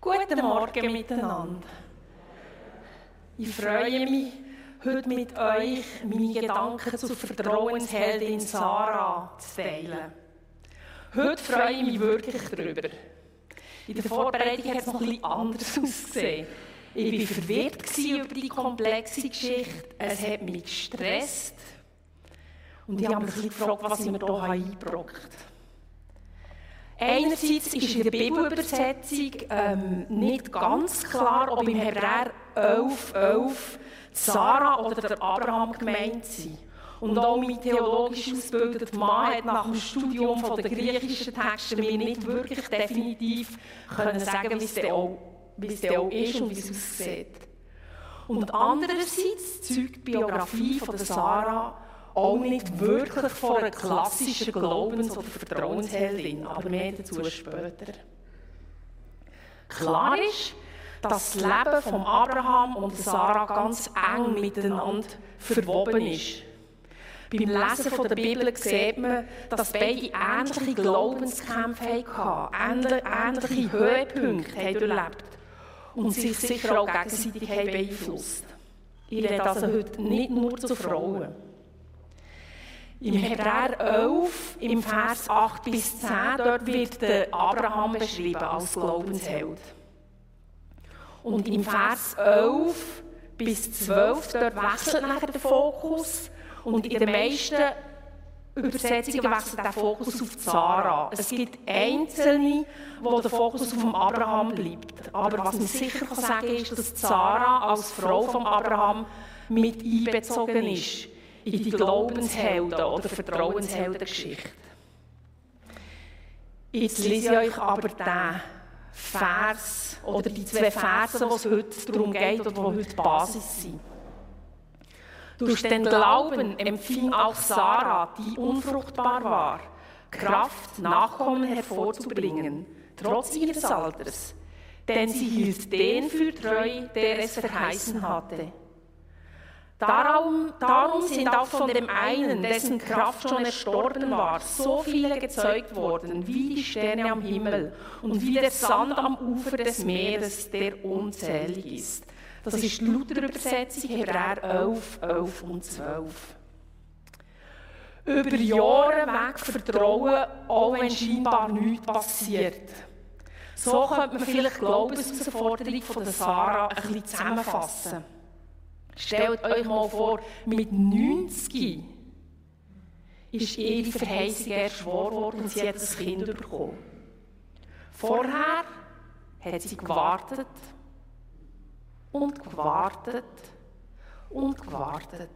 Guten Morgen miteinander. Ich freue mich, heute mit euch meine Gedanken zur Vertrauensheldin Sarah zu teilen. Heute freue ich mich wirklich darüber. In der Vorbereitung hat es noch etwas anders ausgesehen. Ich war verwirrt über die komplexe Geschichte. Es hat mich gestresst. Und ich habe mich gefragt, was ich mir hier eingebrockt habe. Einerseits ist in der Bibelübersetzung ähm, nicht ganz klar, ob im Hebräer 11, 11 Sarah oder der Abraham gemeint sind. Und auch mein theologisch ausgebildeter Mann hat nach dem Studium von der griechischen Texte mir nicht wirklich definitiv können sagen, wie es denn auch ist und wie es aussieht. Und andererseits zeugt die Biografie von der Sarah auch nicht wirklich von einer klassischen Glaubens- oder Vertrauensheldin, aber mehr dazu später. Klar ist, dass das Leben von Abraham und Sarah ganz eng miteinander verwoben ist. Beim Lesen von der Bibel sieht man, dass beide ähnliche Glaubenskämpfe hatten, ähnliche Höhepunkte haben erlebt und sich sicher auch gegenseitig beeinflusst. Ich rede also heute nicht nur zu Frauen. Im Hebräer 11, im Vers 8 bis 10, dort wird der Abraham beschrieben als Glaubensheld. Und im Vers 11 bis 12, dort wechselt nachher der Fokus. Und in den meisten Übersetzungen wechselt der Fokus auf Sarah. Es gibt Einzelne, wo der Fokus auf Abraham bleibt. Aber was man sicher kann sagen ist, dass Sarah als Frau von Abraham mit einbezogen ist in die Glaubenshelden- oder Vertrauensheldengeschichte. Jetzt lese ich euch aber den Vers oder die zwei Verse, wo es heute darum geht oder wo heute die Basis sind. Durch den Glauben empfing auch Sarah, die unfruchtbar war, Kraft, Nachkommen hervorzubringen, trotz ihres Alters. Denn sie hielt den für treu, der es verheißen hatte. Darum, darum sind auch von dem einen, dessen Kraft schon erstorben war, so viele gezeugt worden, wie die Sterne am Himmel und wie der Sand am Ufer des Meeres, der unzählig ist. Das ist die Luther-Übersetzung, Hebräer 11, 11 und 12. Über Jahre weg vertrauen, auch wenn scheinbar nichts passiert. So könnte man vielleicht die Glaubensausforderung von der Sarah ein bisschen zusammenfassen. Stellt euch mal vor, mit 90 ist ihre Verheißung erschworen worden und sie hat ein Kind bekommen. Vorher hat sie gewartet und gewartet und gewartet.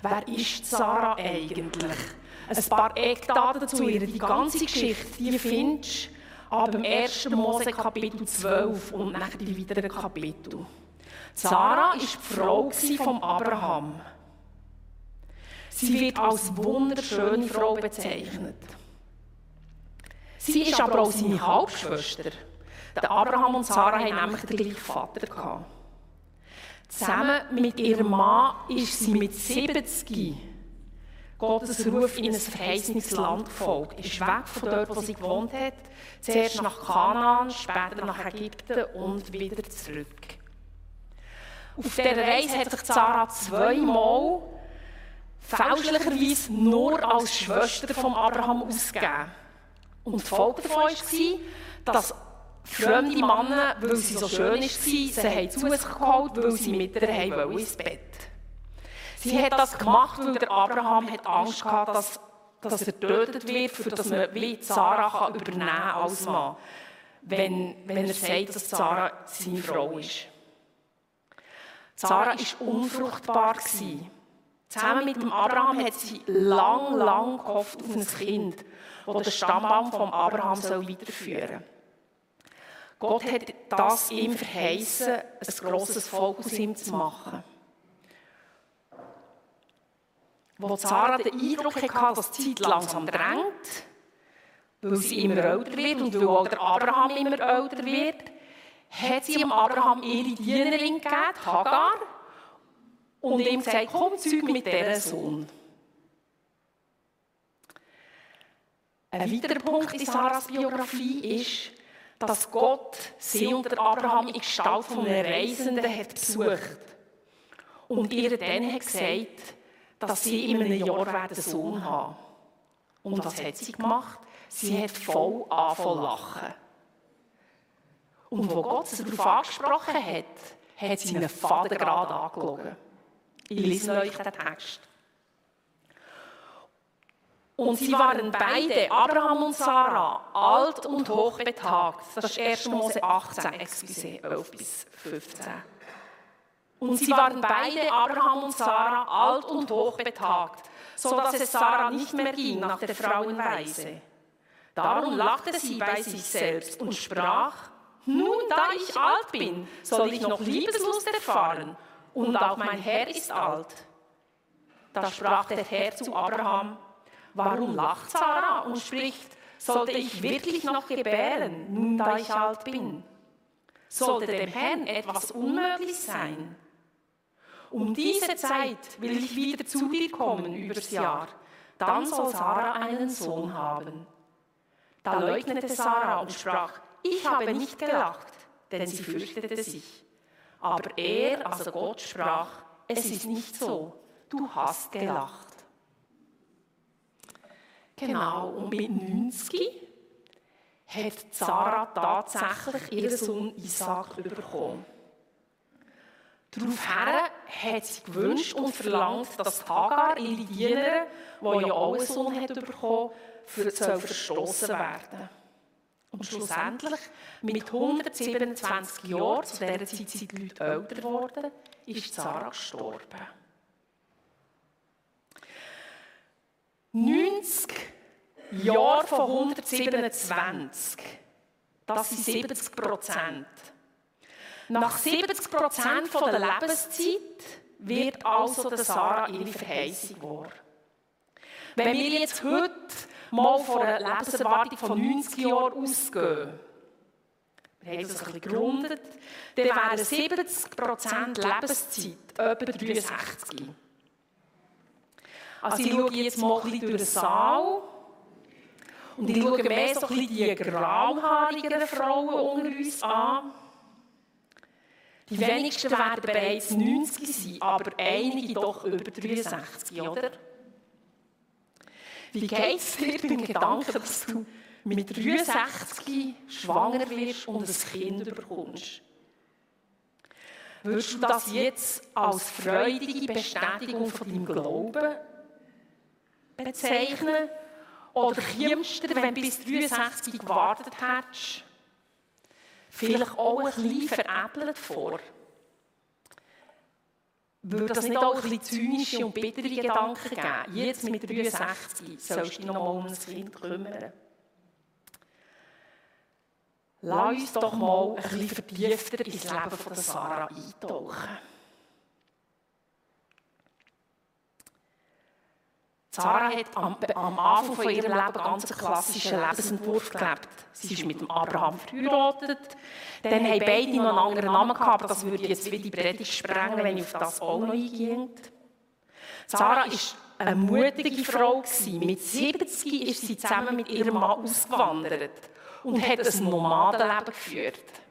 Wer ist Sarah eigentlich? Ein paar Eckdaten dazu. Die ganze Geschichte, die findest du ab dem 1. Mose Kapitel 12 und nach die weiteren Kapitel. Sarah war die Frau von Abraham. Sie wird als wunderschöne Frau bezeichnet. Sie ist aber auch seine Halbschwester. Der Abraham und Sarah haben nämlich den gleichen Vater gehabt. Zusammen mit ihrem Mann ist sie mit 70 Gottes Ruf in ein verheißenes Land gefolgt. Ist weg von dort, wo sie gewohnt hat, zuerst nach Kanaan, später nach Ägypten und wieder zurück. Auf dieser Reise hat sich Sarah zweimal fälschlicherweise nur als Schwester von Abraham ausgegeben. Und die Folge davon war, dass fremde Männer, weil sie so schön war, sie zu sich geholt, weil sie mit ihr ins Bett Sie hat das gemacht, weil der Abraham hat Angst hatte, dass, dass er getötet wird, für dass man wie Sarah kann übernehmen als Mann, wenn, wenn er sagt, dass Sarah seine Frau ist. Sarah war unfruchtbar. Zusammen mit dem Abraham hat sie lang, lang gehofft auf ein Kind, das den Stammbaum von Abraham weiterführen soll. Gott hat das ihm verheißen, ein grosses Volk aus ihm zu machen wo Sarah den Eindruck hatte, dass die Zeit langsam drängt, weil sie immer älter wird und weil auch der Abraham immer älter wird, hat sie dem Abraham ihre Dienerin gegeben, Hagar, und ihm gesagt, komm, zeug mit diesem Sohn. Ein weiterer Punkt in Sarahs Biografie ist, dass Gott sie und Abraham in Gestalt von einem Reisenden hat besucht und ihr dann hat gesagt, dass sie in einem Jahr einen Sohn haben Und was hat sie gemacht? Sie hat voll angefangen lachen. Und wo Gott sie darauf angesprochen hat, hat sie einen Faden gerade angelogen. Ich lese euch den Text. Und sie waren beide, Abraham und Sarah, alt und hochbetagt. Das ist 1. Mose 18, excuse, 11 bis 15. Und sie waren beide, Abraham und Sarah, alt und hochbetagt, so dass es Sarah nicht mehr ging nach der Frauenweise. Darum lachte sie bei sich selbst und sprach, nun, da ich alt bin, soll ich noch Liebeslust erfahren, und auch mein Herr ist alt. Da sprach der Herr zu Abraham, warum lacht Sarah und spricht, sollte ich wirklich noch gebären, nun da ich alt bin? Sollte dem Herrn etwas unmöglich sein? Um diese Zeit will ich wieder zu dir kommen übers Jahr, dann soll Sarah einen Sohn haben. Da leugnete Sarah und sprach, ich habe nicht gelacht, denn sie fürchtete sich. Aber er, also Gott, sprach, es ist nicht so, du hast gelacht. Genau, und mit 90 hat Sarah tatsächlich ihren Sohn Isaac bekommen. Daraufhin hat sie gewünscht und verlangt, dass Hagar, ihre Dienerin, die ja auch einen Sohn hat bekommen, soll verstoßen werden. Und schlussendlich, mit 127 Jahren, zu dieser Zeit sind die Leute älter geworden, ist Sarah gestorben. 90 Jahre von 127, das sind 70 Prozent. Nach 70 Prozent der Lebenszeit wird also der Sarah ihre Verheißung wahr. Wenn wir jetzt heute mal von einer Lebenserwartung von 90 Jahren ausgehen, wir haben das ein bisschen gerundet, dann wären 70 Prozent Lebenszeit etwa 63. Also ich schaue jetzt mal ein bisschen durch den Saal und ich schaue mehr so ein bisschen die grauhaarigeren Frauen unter uns an. Die wenigsten werden bereits 90 sein, aber einige doch über 63, oder? Wie geht es dir beim Gedanken, dass du mit 63 schwanger wirst und ein Kind bekommst? Würdest du das jetzt als freudige Bestätigung von deinem Glauben bezeichnen? Oder kommst du, wenn du bis 63 gewartet hättest, vielleicht auch ein bisschen veräppelt vor? Würde das nicht auch ein bisschen zynische und bittere Gedanken geben? Jetzt mit 63 sollst du dich noch mal um ein Kind kümmern. Lass uns doch mal ein bisschen vertiefter ins Leben von Sarah eintauchen. Sarah hat am, am Anfang von ihrem Leben ganz einen klassischen Lebensentwurf gelebt. Sie ist mit dem Abraham verheiratet. Dann haben beide noch einen anderen Namen gehabt, aber das würde jetzt wie die Predigt sprengen, wenn ich auf das auch noch eingehe. Sarah war eine mutige Frau. Mit 70 ist sie zusammen mit ihrem Mann ausgewandert und hat ein Nomadenleben geführt.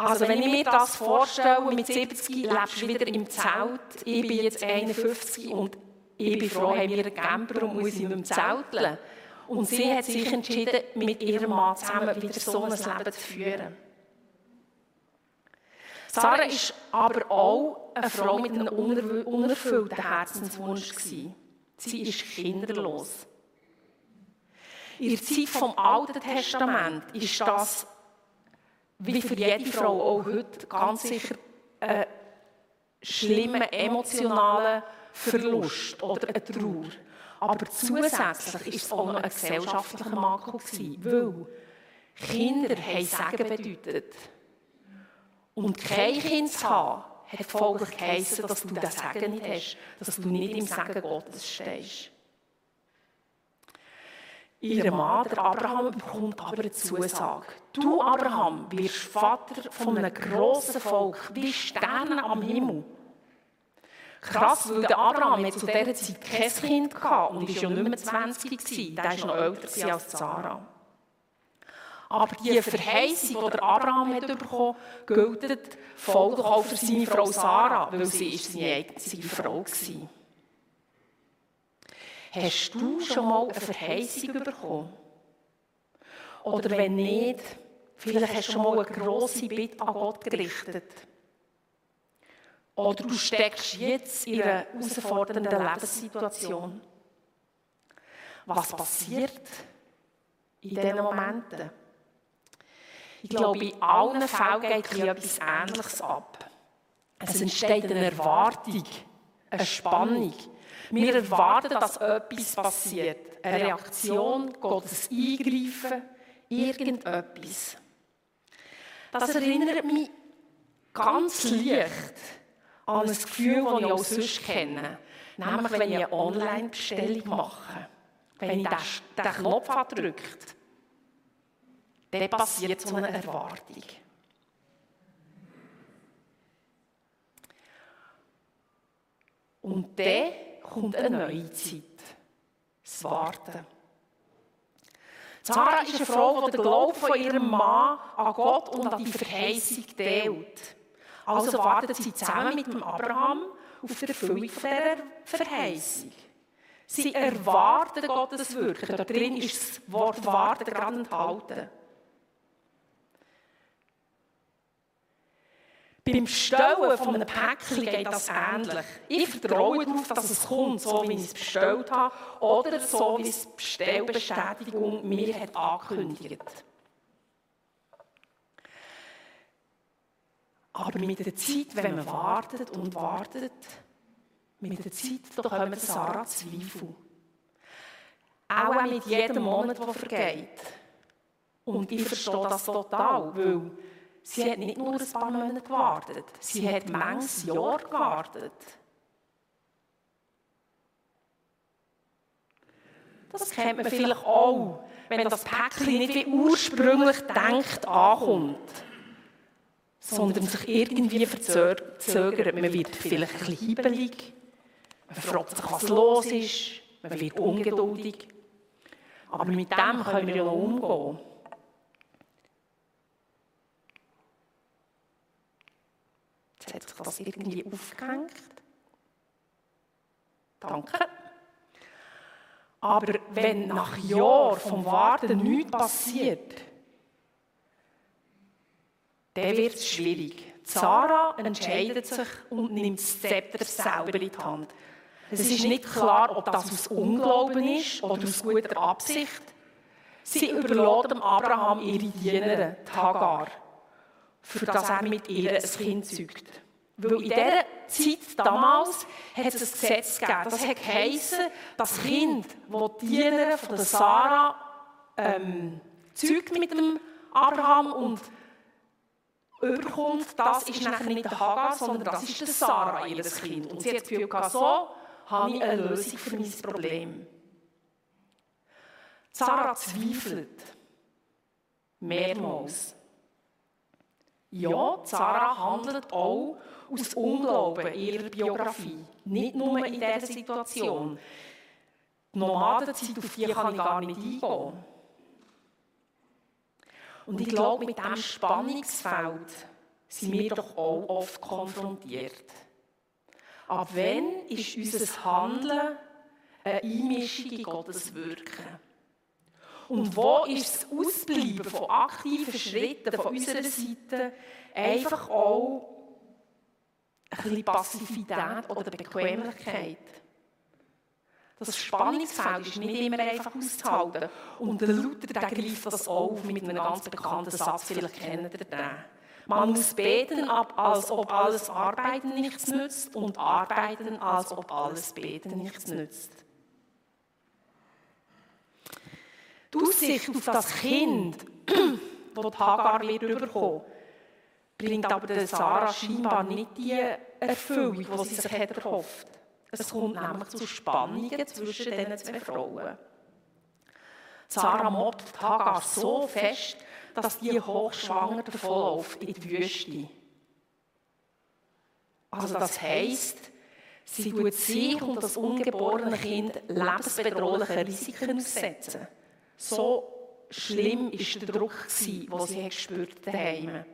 Also wenn ich mir das vorstelle, mit 70 lebst du wieder im Zelt, ich bin jetzt 51 und ich bin froh, haben wir einen Camper und muss nicht mehr zelteln. Und sie hat sich entschieden, mit ihrem Mann zusammen wieder so ein Leben zu führen. Sarah war aber auch eine Frau mit einem unerfüllten Herzenswunsch. Sie ist kinderlos. In der Zeit vom Alten Testament ist das wie für jede Frau auch heute ganz sicher ein schlimmer emotionaler Verlust oder eine Trauer. Aber zusätzlich war es auch noch ein gesellschaftlicher Makel weil Kinder haben Sagen bedeutet. Und kein Kind zu haben, hat folglich geheissen, dass du das Sagen nicht hast, dass du nicht im Sagen Gottes stehst. Ihr Mann, der Abraham, bekommt aber eine Zusage. Du, Abraham, wirst Vater von einem grossen Volk, wie Sterne am Himmel. Krass, weil der Abraham hat zu dieser Zeit kein Kind gehabt und war ja nicht mehr 20 gewesen. Der war noch älter als Sarah. Aber die Verheißung, die der Abraham hat bekommen hat, gilt folglich auch für seine Frau Sarah, weil sie ist seine einzige Frau war. Hast du schon mal eine Verheißung bekommen? Oder wenn nicht, vielleicht hast du schon mal eine grosse Bitte an Gott gerichtet. Oder du steckst jetzt in einer herausfordernden Lebenssituation. Was passiert in diesen Momenten? Ich glaube, in allen Fällen geht etwas Ähnliches ab. Es entsteht eine Erwartung, eine Spannung. Wir erwarten, dass etwas passiert. Eine Reaktion, Gottes Eingreifen, irgendetwas. Das erinnert mich ganz leicht an ein Gefühl, das ich auch sonst kenne. Nämlich, wenn ich eine Online-Bestellung mache. Wenn ich den, Knopf drückt, dann passiert so eine Erwartung. Und dann kommt eine neue Zeit. Das Warten. Sarah ist eine Frau, die den Glauben von ihrem Mann an Gott und an die Verheißung teilt. Also wartet sie zusammen mit dem Abraham auf die Erfüllung dieser Verheißung. Sie erwarten Gottes Wirken. Da drin ist das Wort warten gerade enthalten. Beim Bestellen von einem Päckchen geht das ähnlich. Ich vertraue darauf, dass es kommt, so wie ich es bestellt habe, oder so wie es die Bestellbestätigung mir hat angekündigt. Aber mit der Zeit, wenn man wartet und wartet, mit der Zeit, da kommen Sarah Zweifel. Auch mit jedem Monat, der vergeht. Und ich verstehe das total, weil Sie hat nicht nur ein paar Monate gewartet, sie hat manches Jahr gewartet. Das kennt man vielleicht auch, wenn das Päckchen nicht wie ursprünglich denkt ankommt, sondern sich irgendwie verzögert. Man wird vielleicht ein bisschen hibbelig, man fragt sich, was los ist, man wird ungeduldig. Aber mit dem können wir ja noch umgehen. Jetzt hat sich das irgendwie aufgehängt. Danke. Aber wenn nach Jahren vom Warten nichts passiert, dann wird es schwierig. Sarah entscheidet sich und nimmt das Zepter selber in die Hand. Es ist nicht klar, ob das aus Unglauben ist oder aus guter Absicht. Sie überlässt Abraham ihre Dienerin, Hagar für das er mit ihr ein Kind zeugt. Weil in dieser Zeit damals hat es ein Gesetz gegeben. Das hat geheißen, das Kind, das die Diener von der Sarah ähm, zeugt mit dem Abraham und überkommt, das ist nachher nicht der Hagar, sondern das ist der Sarah, ihr Kind. Und sie hat das Gefühl so habe ich eine Lösung für mein Problem. Sarah zweifelt. Mehrmals. Ja, Sarah handelt auch aus Unglauben in ihrer Biografie. Nicht nur in dieser Situation. Die Nomadenzeit, auf die kann ich gar nicht eingehen. Und ich glaube, mit diesem Spannungsfeld sind wir doch auch oft konfrontiert. Ab wann ist unser Handeln eine Einmischung in Gottes Wirken? Und wo ist das Ausbleiben von aktiven Schritten von unserer Seite einfach auch ein bisschen Passivität oder Bequemlichkeit? Das Spannungsfeld ist nicht immer einfach auszuhalten. Und der Luther der greift das auf mit einem ganz bekannten Satz, vielleicht kennt ihr den. Man muss beten, als ob alles Arbeiten nichts nützt und arbeiten, als ob alles Beten nichts nützt. Die Aussicht auf das Kind, das die Hagar wird überkommen, bringt aber der Sarah scheinbar nicht die Erfüllung, die sie sich hat erhofft. Es kommt nämlich zu Spannungen zwischen diesen zwei Frauen. Sarah mobbt Hagar so fest, dass die hochschwanger davonläuft in die Wüste. Also das heisst, Sie tut sich und das ungeborene Kind lebensbedrohlichen Risiken aussetzen. So schlimm war der Druck, den sie gespürt daheim.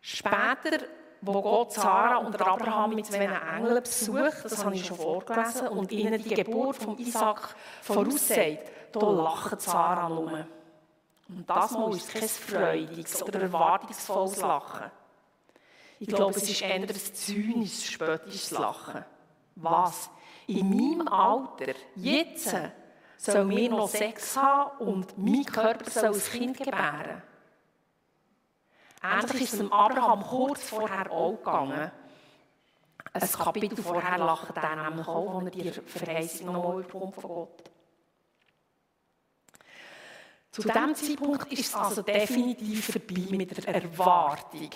Später, wo Gott Sarah und Abraham mit zwei Engeln besucht, das habe ich schon vorgelesen, und ihnen die Geburt von Isaac voraussagt, da lacht Sarah nur. Und das Mal ist kein freudiges oder erwartungsvolles Lachen. Ich glaube, es ist eher ein zynisches, spöttisches Lachen. Was? In meinem Alter, jetzt, soll mir noch Sex haben und mein Körper soll ein Kind gebären? Ähnlich ist es dem Abraham kurz vorher auch gegangen. Ein Kapitel vorher lacht er nämlich auch, wo er die Verheißung nochmal überkommt von Gott. Zu diesem Zeitpunkt ist es also definitiv vorbei mit der Erwartung.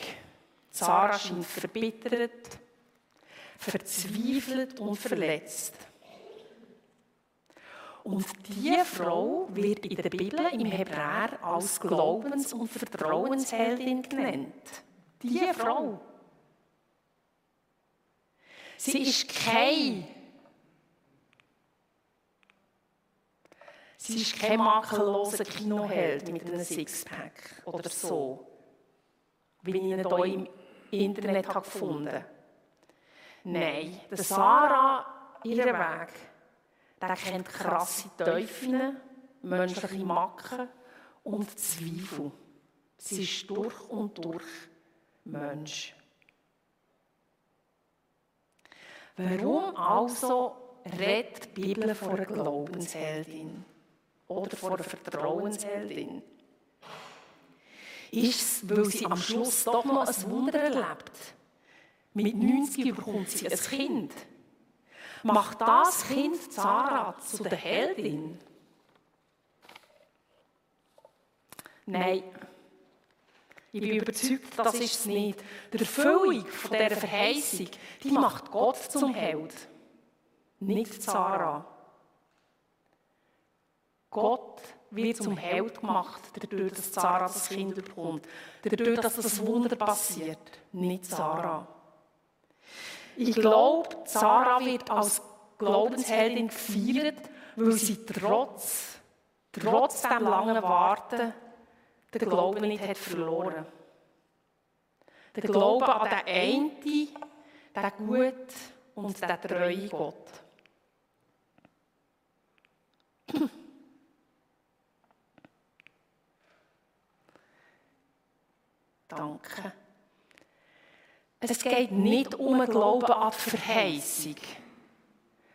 Sarah scheint verbittert, verzweifelt und verletzt. Und diese Frau wird in der Bibel im Hebräer als Glaubens- und Vertrauensheldin genannt. Diese Frau. Sie ist kein Sie ist kein makelloser Kinoheld mit einem Sixpack oder so, wie ich ihn hier im Internet habe gefunden Nein, der Sarah, ihr Weg, der kennt krasse Teufel, menschliche Macken und Zweifel. Sie ist durch und durch Mensch. Warum also redet die Bibel von einer Glaubensheldin? oder vor einer Vertrauensheldin? Ist es, weil sie am Schluss doch noch ein Wunder erlebt? Mit 90 bekommt sie ein Kind. Macht das Kind Sarah zu der Heldin? Nein. Ich bin überzeugt, das ist es nicht. Die Erfüllung von dieser Verheißung, die macht Gott zum Held. Nicht Sarah. Gott wird zum Held gemacht, dadurch, dass Sarah das Kind bekommt. Dadurch, dass das Wunder passiert, nicht Sarah. Ich glaube, Sarah wird als Glaubensheldin gefeiert, weil sie trotz, trotz dem langen Warten den Glauben nicht hat verloren. Der Glaube an den einen, den guten und den treuen Gott. Danke. Es geht nicht um einen Glauben an die Verheißung,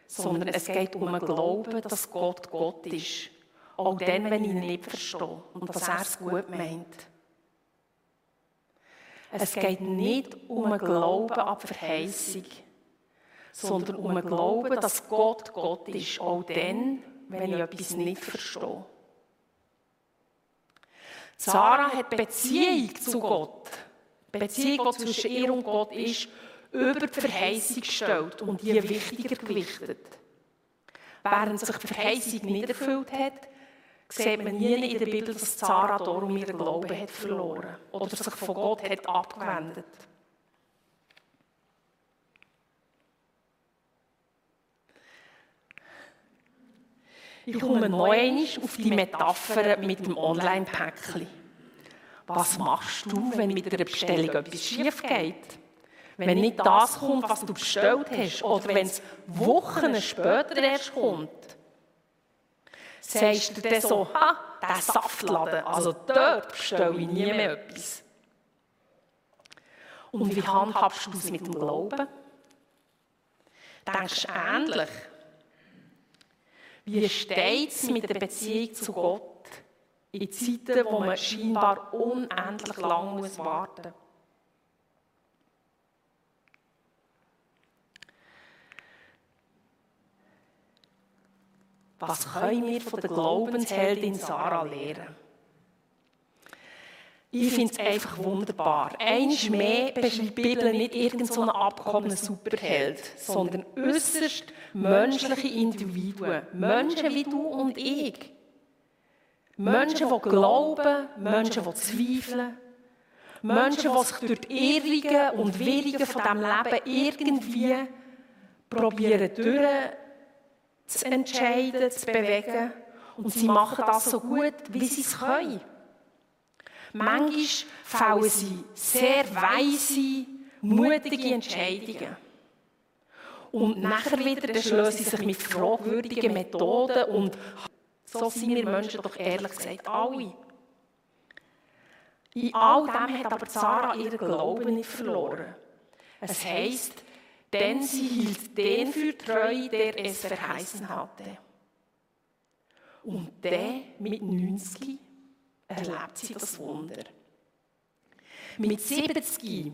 sondern es geht um einen Glauben, dass Gott Gott ist. Auch dann, wenn ich ihn nicht verstehe und dass er es gut meint. Es geht nicht um einen Glauben an die Verheißung, sondern um einen Glauben, dass Gott Gott ist. Auch dann, wenn ich etwas nicht verstehe. Sarah hat Beziehung zu Gott. Beziehung, die zwischen ihr und Gott ist, über die Verheißung gestellt und die wichtiger gewichtet. Während sich die Verheißung nicht erfüllt hat, sieht man nie in der Bibel, dass Sarah darum ihren Glauben hat verloren oder sich von Gott hat abgewendet. Ich komme einmal auf die Metapher mit dem Online-Päckchen. Was machst du, wenn mit der Bestellung etwas schief geht? Wenn nicht das kommt, was du bestellt hast, oder wenn es Wochen später erst kommt? Sagst du dann so, ha, der Saftladen, also dort bestelle ich nie mehr etwas. Und wie handhabst du es mit dem Glauben? Denkst du ähnlich? Wie steht es mit der Beziehung zu Gott in Zeiten, wo man scheinbar unendlich lang muss warten Was können wir von der Glaubensheldin Sarah lernen? Ich finde es einfach wunderbar. Eins mehr beschreibt die Bibel nicht irgendeinen abgekommenen Superheld, sondern äußerst menschliche Individuen. Menschen wie du und ich. Menschen, die glauben, Menschen, die zweifeln. Menschen, die sich durch die Irrungen und Wirrungen von diesem Leben irgendwie probieren durch zu entscheiden, zu bewegen. Und sie machen das so gut, wie sie es können. Manchmal fällen sie sehr weise, mutige Entscheidungen. Und nachher wieder schließen sie sich mit fragwürdigen Methoden und so sind wir Menschen doch ehrlich gesagt alle. In all dem hat aber Sarah ihren Glauben nicht verloren. Es heisst, denn sie hielt den für treu, der es verheißen hatte. Und der mit 90 erlebt sie das Wunder. Mit 70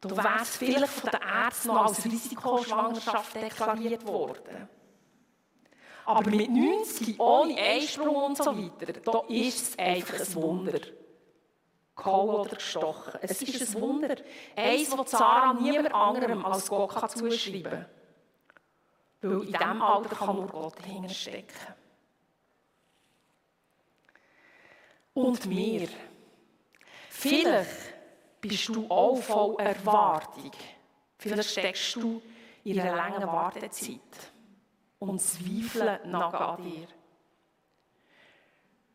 da wäre es vielleicht von den Ärzten als Risikoschwangerschaft deklariert worden. Aber mit 90, ohne Einsprung und so weiter, da ist es einfach ein Wunder. Gehauen oder gestochen. Es ist ein Wunder. Eins, das Sarah niemand anderem als Gott kann zuschreiben kann. Weil in diesem Alter kann nur Gott dahinter stecken. Und mir. Vielleicht bist du auch voll Erwartung. Vielleicht steckst du in einer langen Wartezeit und zweifeln nach an dir.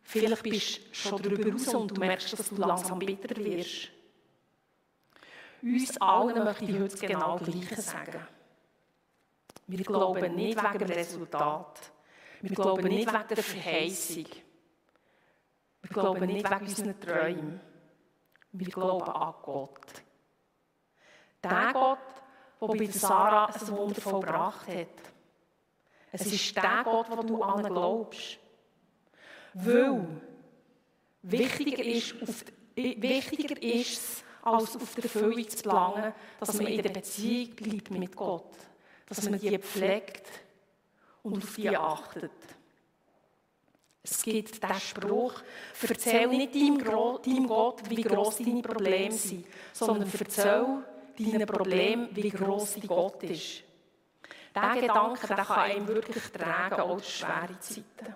Vielleicht bist du schon darüber raus und du merkst, dass du langsam bitter wirst. Uns allen möchte ich heute genau das Gleiche sagen. Wir glauben nicht wegen dem Resultat. Wir glauben nicht wegen der Verheißung. Wir glauben nicht wegen unseren Träumen. Wir glauben an Gott. Der Gott, der bei Sarah ein Wunder vollbracht hat. Es ist der Gott, wo du an glaubst. Weil wichtiger ist, auf wichtiger ist es, als auf die Erfüllung zu gelangen, dass man in der Beziehung bleibt mit Gott. Dass man die pflegt und auf die achtet. Es gibt den Spruch, erzähl nicht deinem, deinem Gott, wie gross deine Probleme sind, sondern erzähl deinen Problemen, wie gross dein Gott ist. Dieser Gedanke der kann einem wirklich tragen, auch durch schwere Zeiten.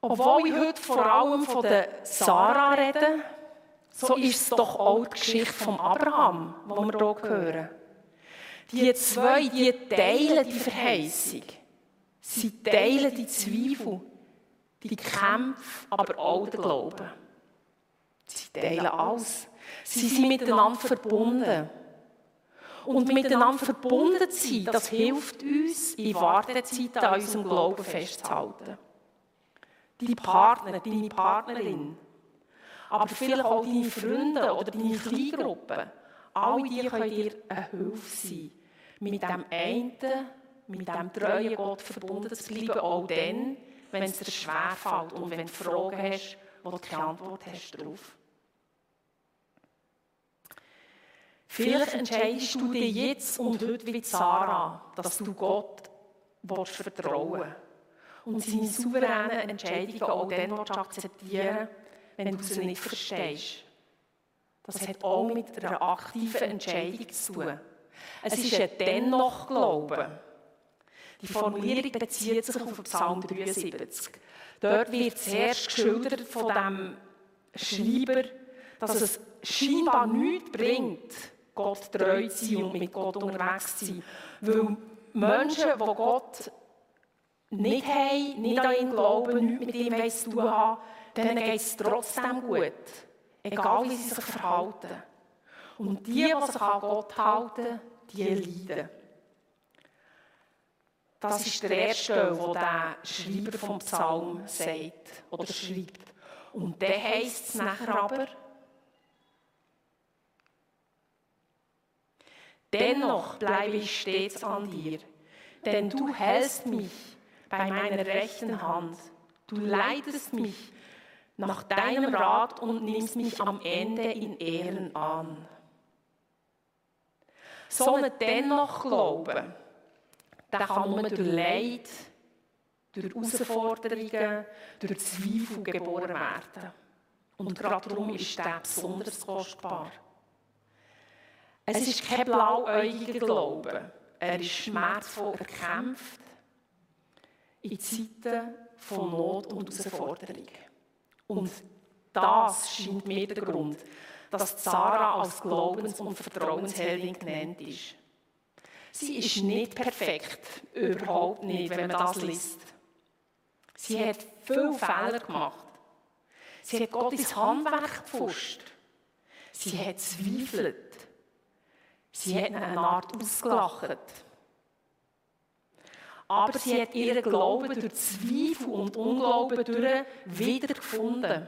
Obwohl ich heute vor allem von der Sarah rede, so ist es doch auch die Geschichte von Abraham, die wir hier hören. Die zwei, die teilen die Verheißung. Sie teilen die Zweifel, die Kämpfe, aber auch den Glauben. Sie teilen alles. Sie sind miteinander verbunden. Und miteinander verbunden zu sein, das hilft uns, in Wartezeiten an unserem Glauben festzuhalten. Dein Partner, deine Partnerin, aber vielleicht auch deine Freunde oder deine Kleingruppe, all die können dir eine Hilfe sein, mit dem einen, mit dem treuen Gott verbunden zu bleiben, auch dann, wenn es dir schwerfällt und wenn du Fragen hast, wo du keine Antwort hast darauf. Vielleicht entscheidest du dich jetzt und heute wie Sarah, dass du Gott willst vertrauen und seine souveränen Entscheidungen auch dann akzeptieren wenn du sie nicht verstehst. Das hat auch mit einer aktiven Entscheidung zu tun. Es ist ein dennoch Glauben. Die Formulierung bezieht sich auf Psalm 73. Dort wird zuerst geschildert von dem Schreiber, dass es scheinbar nichts bringt, Gott treu zu sein und mit Gott unterwegs zu sein. Weil Menschen, die Gott nicht haben, nicht an ihn glauben, nichts mit ihm zu tun haben, denen geht es trotzdem gut. Egal, wie sie sich verhalten. Und die, die sich an Gott halten, die leiden. Das ist der erste Stelle, wo der Schreiber vom Psalm sagt oder schreibt. Und dann heisst es nachher aber, Dennoch bleibe ich stets an dir, denn du hältst mich bei meiner rechten Hand. Du leitest mich nach deinem Rat und nimmst mich am Ende in Ehren an. So einen dennoch Glauben, der kann nur durch Leid, durch Herausforderungen, durch Zweifel geboren werden. Und gerade darum ist der besonders kostbar. Es ist kein blauäugiger Glaube. Er ist schmerzvoll erkämpft in Zeiten von Not und Herausforderung. Und das scheint mir der Grund, dass Sarah als Glaubens- und Vertrauensheldin genannt ist. Sie ist nicht perfekt, überhaupt nicht, wenn man das liest. Sie hat viele Fehler gemacht. Sie hat Gottes Handwerk gepfuscht. Sie hat zweifelt. Sie hat eine Art ausgelacht. Aber sie hat ihren Glauben durch Zweifel und Unglauben durch wiedergefunden.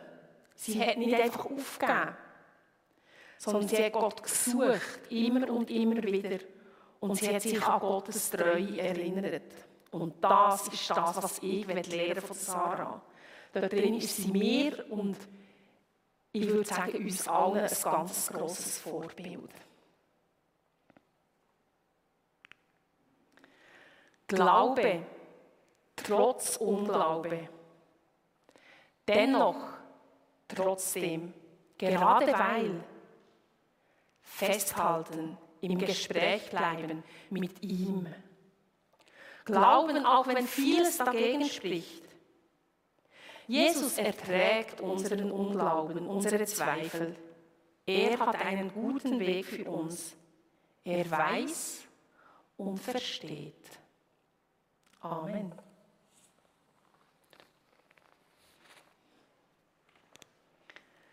Sie hat nicht einfach aufgegeben, sondern sie hat Gott gesucht, immer und immer wieder. Und sie hat sich an Gottes Treue erinnert. Und das ist das, was ich lernen von Sarah. Da drin ist sie mir und ich würde sagen, uns allen ein ganz grosses Vorbild. Glaube trotz Unglaube. Dennoch, trotzdem, gerade weil, festhalten, im Gespräch bleiben mit ihm. Glauben, auch wenn vieles dagegen spricht. Jesus erträgt unseren Unglauben, unsere Zweifel. Er hat einen guten Weg für uns. Er weiß und versteht. Amen.